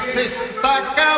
se está acabando.